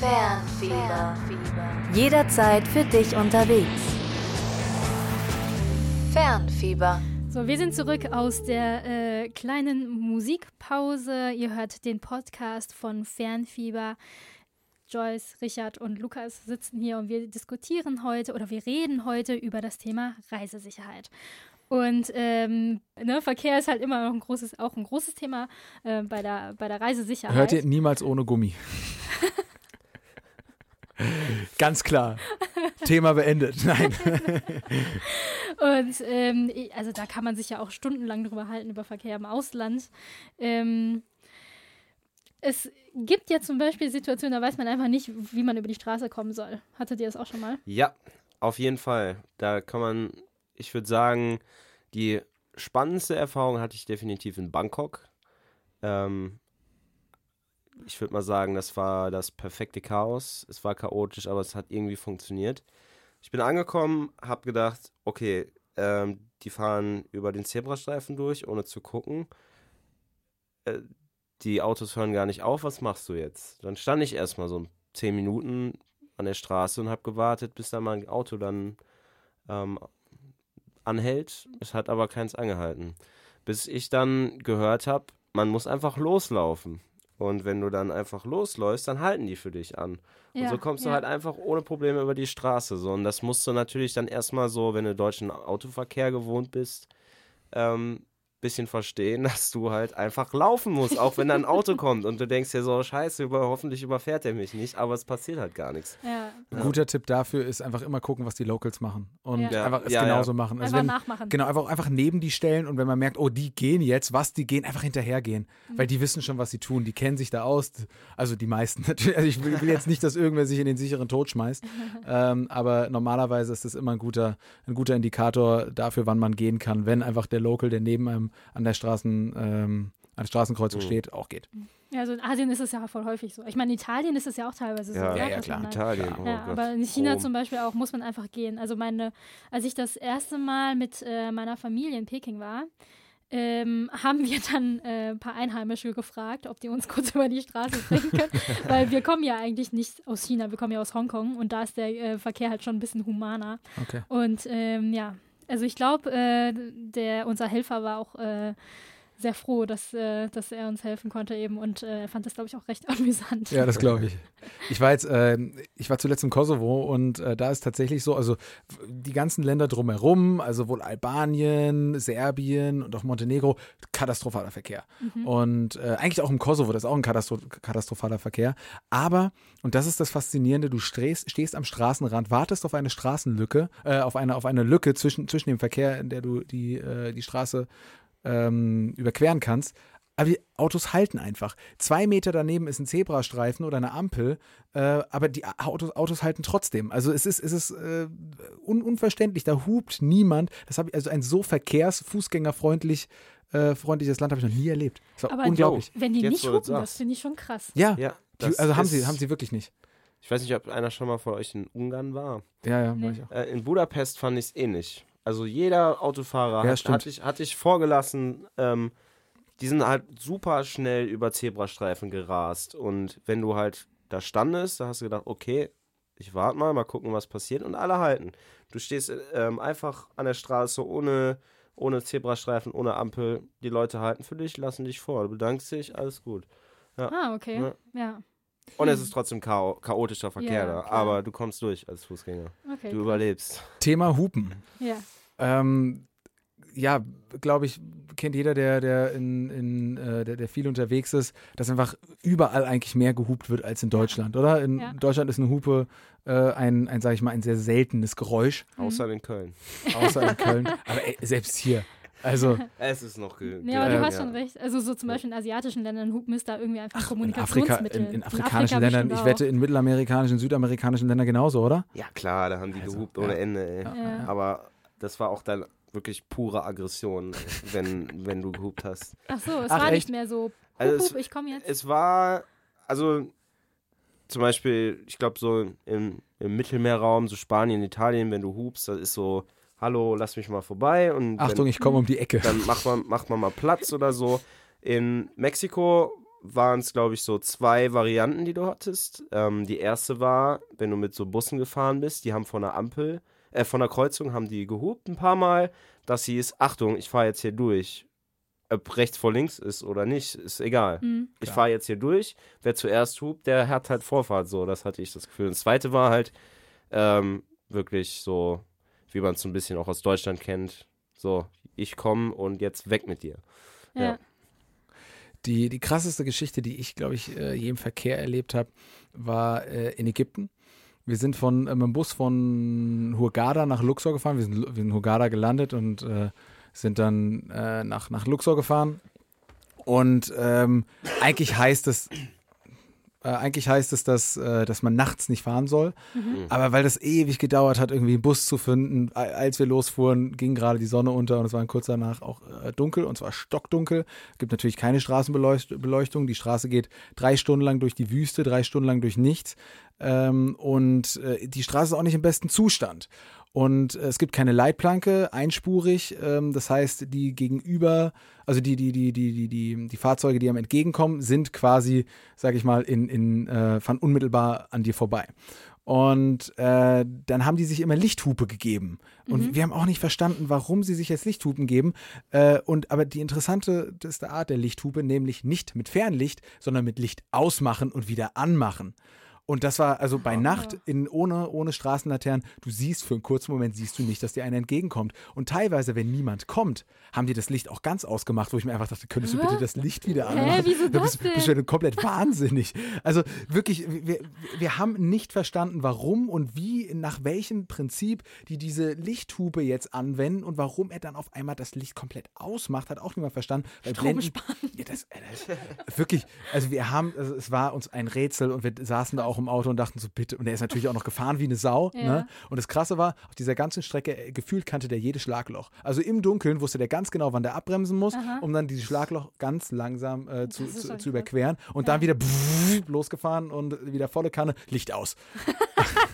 Fernfieber. Jederzeit für dich unterwegs. Fernfieber. So, wir sind zurück aus der äh, kleinen Musikpause. Ihr hört den Podcast von Fernfieber. Joyce, Richard und Lukas sitzen hier und wir diskutieren heute oder wir reden heute über das Thema Reisesicherheit. Und ähm, ne, Verkehr ist halt immer noch ein großes, auch ein großes Thema äh, bei, der, bei der Reisesicherheit. Hört ihr niemals ohne Gummi? Ganz klar. Thema beendet. Nein. Und ähm, also da kann man sich ja auch stundenlang drüber halten, über Verkehr im Ausland. Ähm, es gibt ja zum Beispiel Situationen, da weiß man einfach nicht, wie man über die Straße kommen soll. Hattet ihr das auch schon mal? Ja, auf jeden Fall. Da kann man ich würde sagen, die spannendste Erfahrung hatte ich definitiv in Bangkok. Ähm, ich würde mal sagen, das war das perfekte Chaos. Es war chaotisch, aber es hat irgendwie funktioniert. Ich bin angekommen, habe gedacht, okay, ähm, die fahren über den Zebrastreifen durch, ohne zu gucken. Äh, die Autos hören gar nicht auf, was machst du jetzt? Dann stand ich erstmal so zehn Minuten an der Straße und habe gewartet, bis da mein Auto dann ähm, anhält. Es hat aber keins angehalten. Bis ich dann gehört habe, man muss einfach loslaufen. Und wenn du dann einfach losläufst, dann halten die für dich an. Und so kommst ja. du halt einfach ohne Probleme über die Straße. So. Und das musst du natürlich dann erstmal so, wenn du deutschen Autoverkehr gewohnt bist, ähm, bisschen verstehen, dass du halt einfach laufen musst, auch wenn da ein Auto kommt und du denkst dir so, scheiße, über, hoffentlich überfährt er mich nicht, aber es passiert halt gar nichts. Ja. Ein guter Tipp dafür ist einfach immer gucken, was die Locals machen und ja. einfach es genauso machen. Also einfach wenn, nachmachen. Genau, einfach, einfach neben die stellen und wenn man merkt, oh, die gehen jetzt, was die gehen, einfach hinterhergehen, mhm. weil die wissen schon, was sie tun, die kennen sich da aus, also die meisten natürlich, also ich will, will jetzt nicht, dass irgendwer sich in den sicheren Tod schmeißt, ähm, aber normalerweise ist das immer ein guter, ein guter Indikator dafür, wann man gehen kann, wenn einfach der Local, der neben einem an der Straßen, ähm, an der Straßenkreuzung mhm. steht, auch geht. Ja, also in Asien ist es ja voll häufig so. Ich meine, in Italien ist es ja auch teilweise ja, so. Ja, ja, klar. Italien. Oh ja, aber in China Rom. zum Beispiel auch muss man einfach gehen. Also meine, als ich das erste Mal mit äh, meiner Familie in Peking war, ähm, haben wir dann äh, ein paar Einheimische gefragt, ob die uns kurz über die Straße bringen können, weil wir kommen ja eigentlich nicht aus China, wir kommen ja aus Hongkong und da ist der äh, Verkehr halt schon ein bisschen humaner. Okay. Und ähm, ja, also ich glaube, äh, der unser Helfer war auch äh, sehr froh, dass, äh, dass er uns helfen konnte eben und äh, fand das, glaube ich, auch recht amüsant. Ja, das glaube ich. Ich war jetzt, äh, ich war zuletzt im Kosovo und äh, da ist tatsächlich so, also die ganzen Länder drumherum, also wohl Albanien, Serbien und auch Montenegro, katastrophaler Verkehr. Mhm. Und äh, eigentlich auch im Kosovo, das ist auch ein Katastro katastrophaler Verkehr. Aber, und das ist das Faszinierende, du stehst, stehst am Straßenrand, wartest auf eine Straßenlücke, äh, auf eine, auf eine Lücke zwischen, zwischen dem Verkehr, in der du die, die Straße ähm, überqueren kannst. Aber die Autos halten einfach. Zwei Meter daneben ist ein Zebrastreifen oder eine Ampel, äh, aber die Autos, Autos halten trotzdem. Also es ist, es ist äh, un unverständlich. Da hupt niemand. Das habe ich also ein so verkehrs-, fußgängerfreundlich äh, freundliches Land habe ich noch nie erlebt. Das war aber unglaublich. Wenn die Jetzt, nicht hupen, das finde ich schon krass. Ja, ja die, also haben sie, haben sie wirklich nicht. Ich weiß nicht, ob einer schon mal von euch in Ungarn war. Ja, ja, nee. war ich auch. Äh, in Budapest fand ich es ähnlich. Also jeder Autofahrer ja, hat, hat, dich, hat dich vorgelassen, ähm, die sind halt super schnell über Zebrastreifen gerast. Und wenn du halt da standest, da hast du gedacht, okay, ich warte mal, mal gucken, was passiert. Und alle halten. Du stehst ähm, einfach an der Straße ohne, ohne Zebrastreifen, ohne Ampel. Die Leute halten für dich, lassen dich vor. Du bedankst dich, alles gut. Ja. Ah, okay. Ja. ja. Und es ist trotzdem chao chaotischer Verkehr ja, da, aber du kommst durch als Fußgänger. Okay, du überlebst. Thema Hupen. Ja. Ähm, ja, glaube ich, kennt jeder, der, der, in, in, äh, der, der viel unterwegs ist, dass einfach überall eigentlich mehr gehupt wird als in Deutschland, oder? In ja. Deutschland ist eine Hupe äh, ein, ein sage ich mal, ein sehr seltenes Geräusch. Mhm. Außer in Köln. Außer in Köln. Aber ey, selbst hier. Also, es ist noch ge Ja, aber du hast ja. schon recht. Also so zum Beispiel in asiatischen Ländern Hupen ist da irgendwie einfach Ach, Kommunikationsmittel. In, Afrika, in, in afrikanischen in Afrika Ländern, ich wette in mittelamerikanischen, südamerikanischen Ländern genauso, oder? Ja klar, da haben die also, gehupt ohne Ende. Ey. Ja. Aber das war auch dann wirklich pure Aggression, wenn, wenn du gehupt hast. Ach so, es Ach, war echt? nicht mehr so, hup, also es, ich komme jetzt. Es war, also zum Beispiel, ich glaube so im, im Mittelmeerraum, so Spanien, Italien, wenn du hupst, das ist so, hallo, lass mich mal vorbei. Und Achtung, wenn, ich komme um die Ecke. Dann macht man, macht man mal Platz oder so. In Mexiko waren es, glaube ich, so zwei Varianten, die du hattest. Ähm, die erste war, wenn du mit so Bussen gefahren bist, die haben von der Ampel, äh, von der Kreuzung haben die gehupt ein paar Mal, dass sie ist, Achtung, ich fahre jetzt hier durch. Ob rechts vor links ist oder nicht, ist egal. Mhm. Ich fahre jetzt hier durch. Wer zuerst hupt, der hat halt Vorfahrt. So, das hatte ich das Gefühl. Und das zweite war halt ähm, wirklich so, wie man es so ein bisschen auch aus Deutschland kennt. So, ich komme und jetzt weg mit dir. Ja. Ja. Die, die krasseste Geschichte, die ich, glaube ich, äh, je im Verkehr erlebt habe, war äh, in Ägypten. Wir sind von, äh, mit dem Bus von Hurghada nach Luxor gefahren. Wir sind, wir sind in Hurghada gelandet und äh, sind dann äh, nach, nach Luxor gefahren. Und ähm, eigentlich heißt es, äh, eigentlich heißt es, dass, äh, dass man nachts nicht fahren soll. Aber weil das ewig gedauert hat, irgendwie einen Bus zu finden, als wir losfuhren, ging gerade die Sonne unter und es war kurz danach auch äh, dunkel und zwar stockdunkel. Es gibt natürlich keine Straßenbeleuchtung. Die Straße geht drei Stunden lang durch die Wüste, drei Stunden lang durch nichts. Ähm, und äh, die Straße ist auch nicht im besten Zustand. Und äh, es gibt keine Leitplanke, einspurig. Ähm, das heißt, die gegenüber, also die, die, die, die, die, die, die Fahrzeuge, die einem entgegenkommen, sind quasi, sag ich mal, in, in, äh, fahren unmittelbar an dir vorbei. Und äh, dann haben die sich immer Lichthupe gegeben. Und wir haben auch nicht verstanden, warum sie sich jetzt Lichthupen geben. Äh, und aber die interessanteste Art der Lichthupe, nämlich nicht mit Fernlicht, sondern mit Licht ausmachen und wieder anmachen. Und das war also bei Nacht in, ohne, ohne Straßenlaternen, du siehst für einen kurzen Moment, siehst du nicht, dass dir einer entgegenkommt. Und teilweise, wenn niemand kommt, haben die das Licht auch ganz ausgemacht, wo ich mir einfach dachte, könntest du bitte das Licht wieder Hä, anmachen? wieso Da das bist, bist du komplett wahnsinnig. Also wirklich, wir, wir haben nicht verstanden, warum und wie, nach welchem Prinzip die diese Lichthupe jetzt anwenden und warum er dann auf einmal das Licht komplett ausmacht, hat auch niemand verstanden. Weil Blenden, ja, das, äh, das, wirklich, also wir haben, also es war uns ein Rätsel und wir saßen da auch im Auto und dachten so, bitte, und er ist natürlich auch noch gefahren wie eine Sau. Ja. Ne? Und das Krasse war, auf dieser ganzen Strecke, äh, gefühlt kannte der jedes Schlagloch. Also im Dunkeln wusste der ganz genau, wann der abbremsen muss, Aha. um dann dieses Schlagloch ganz langsam äh, zu, zu, zu überqueren und dann wieder pff, losgefahren und wieder volle Kanne, Licht aus.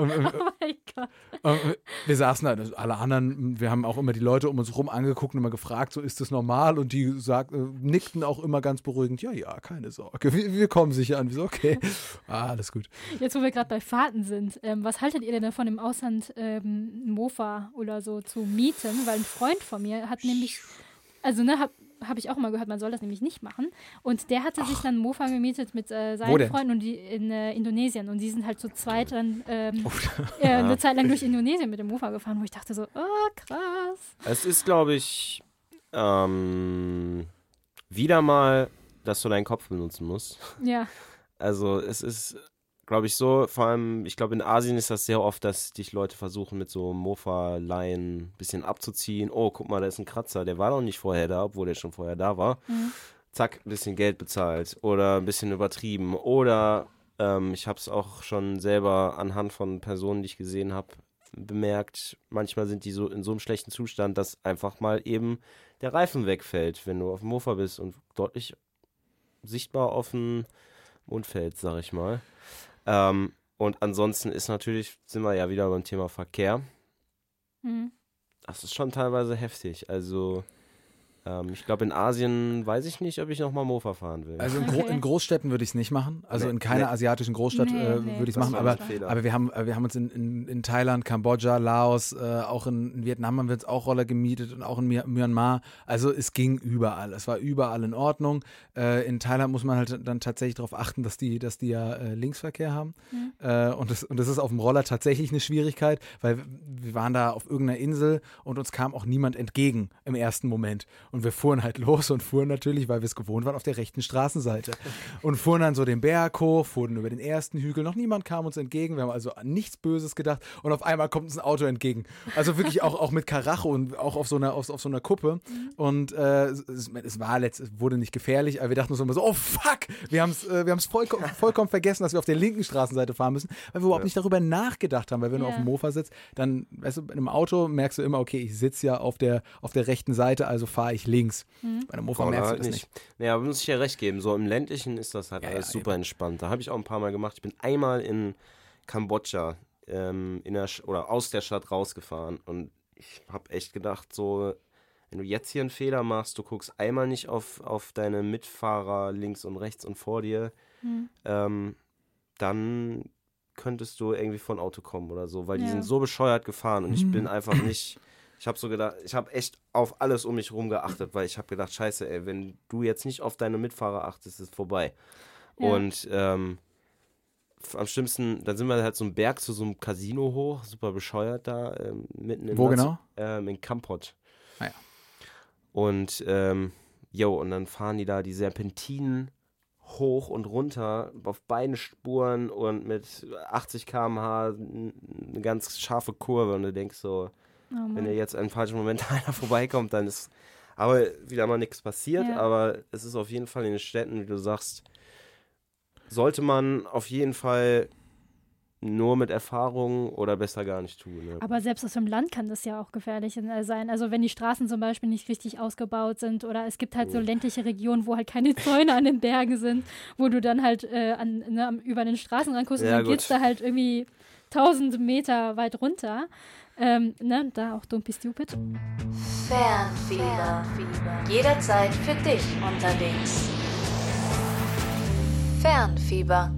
und, und, Oh mein Gott. und wir saßen da, also alle anderen, wir haben auch immer die Leute um uns rum angeguckt und immer gefragt, so ist das normal? Und die sagt, äh, nickten auch immer ganz beruhigend, ja, ja, keine Sorge, wir, wir kommen sicher an. Wir so, okay, ah, alles gut. Jetzt, wo wir gerade bei Fahrten sind, ähm, was haltet ihr denn davon, im Ausland ähm, Mofa oder so zu mieten? Weil ein Freund von mir hat nämlich, also ne, hab, habe ich auch mal gehört, man soll das nämlich nicht machen. Und der hatte sich dann Mofa gemietet mit äh, seinen? Freunden und die in äh, Indonesien. Und die sind halt zu zweit dann ähm, äh, eine Zeit lang durch Indonesien mit dem Mofa gefahren, wo ich dachte so, oh, krass. Es ist, glaube ich, ähm, wieder mal, dass du deinen Kopf benutzen musst. Ja, Also es ist, glaube ich, so, vor allem, ich glaube, in Asien ist das sehr oft, dass dich Leute versuchen, mit so Mofa-Leien ein bisschen abzuziehen. Oh, guck mal, da ist ein Kratzer, der war noch nicht vorher da, obwohl der schon vorher da war. Zack, ein bisschen Geld bezahlt oder ein bisschen übertrieben. Oder ähm, ich habe es auch schon selber anhand von Personen, die ich gesehen habe, bemerkt, manchmal sind die so in so einem schlechten Zustand, dass einfach mal eben der Reifen wegfällt, wenn du auf dem Mofa bist und deutlich sichtbar auf dem Mund fällt, sag ich mal. Ähm, und ansonsten ist natürlich, sind wir ja wieder beim Thema Verkehr. mhm. Das ist schon teilweise heftig. Also, ähm, ich glaube, in Asien weiß ich nicht, ob ich nochmal Mofa fahren will. Also in, Gro Okay. in Großstädten würde ich es nicht machen. Also Nee, in keiner nee. asiatischen Großstadt Nee, äh, würde ich es machen. Aber, aber wir haben, wir haben uns in, in, in Thailand, Kambodscha, Laos, äh, auch in, in Vietnam haben wir uns auch Roller gemietet und auch in Myanmar. Also es ging überall. Es war überall in Ordnung. Äh, in Thailand muss man halt dann tatsächlich darauf achten, dass die, dass die ja äh, Linksverkehr haben. Äh, und, das, und das ist auf dem Roller tatsächlich eine Schwierigkeit, weil wir waren da auf irgendeiner Insel und uns kam auch niemand entgegen im ersten Moment. Und wir fuhren halt los und fuhren natürlich, weil wir es gewohnt waren, auf der rechten Straßenseite. Und fuhren dann so den Berg hoch, fuhren über den ersten Hügel. Noch niemand kam uns entgegen. Wir haben also an nichts Böses gedacht. Und auf einmal kommt uns ein Auto entgegen. Also wirklich auch, auch mit Karacho und auch auf so einer, auf, auf so einer Kuppe. Und äh, es, es war letzt, es wurde nicht gefährlich, aber wir dachten uns immer so, oh fuck, wir haben es äh, wir haben's vollkommen, vollkommen vergessen, dass wir auf der linken Straßenseite fahren müssen, weil wir überhaupt nicht darüber nachgedacht haben. Weil wenn du Ja. auf dem Mofa sitzt, dann, weißt du, in einem Auto merkst du immer, okay, ich sitze ja auf der, auf der rechten Seite, also fahre ich links. Bei einem Mofa Oder merkst du halt das nicht. Naja, aber muss ich ja recht geben. So im ländlichen ist das halt Ja, alles ja, super entspannt. Da habe ich auch ein paar Mal gemacht. Ich bin einmal in Kambodscha ähm, in der Sch oder aus der Stadt rausgefahren und ich habe echt gedacht, so, wenn du jetzt hier einen Fehler machst, du guckst einmal nicht auf, auf deine Mitfahrer links und rechts und vor dir, Hm. ähm, dann könntest du irgendwie von Auto kommen oder so, weil die Ja. sind so bescheuert gefahren und ich Mhm. bin einfach nicht. Ich habe so gedacht, ich habe echt auf alles um mich herum geachtet, weil ich habe gedacht, scheiße, ey, wenn du jetzt nicht auf deine Mitfahrer achtest, ist es vorbei. Ja. Und ähm, am schlimmsten, dann sind wir halt so einen Berg zu so einem Casino hoch, super bescheuert da, ähm, mitten in Wo Naz- genau? Ähm, in Kampot. Ah ja. Und ähm, jo, und dann fahren die da die Serpentinen hoch und runter auf beiden Spuren und mit 80 km/h eine ganz scharfe Kurve und du denkst so, Oh wenn dir jetzt im falschen Moment einer vorbeikommt, dann ist aber wieder mal nichts passiert, Ja. aber es ist auf jeden Fall in den Städten, wie du sagst, sollte man auf jeden Fall nur mit Erfahrung oder besser gar nicht tun. Ne? Aber selbst aus dem Land kann das ja auch gefährlich äh, sein. Also wenn die Straßen zum Beispiel nicht richtig ausgebaut sind oder es gibt halt so ländliche Regionen, wo halt keine Zäune an den Bergen sind, wo du dann halt äh, an, ne, über den Straßen ranguckst Ja, und dann gut. geht's da halt irgendwie tausend Meter weit runter. Ähm, ne, da auch Don't Be Stupid. Fernfieber. Jederzeit für dich unterwegs. Fernfieber.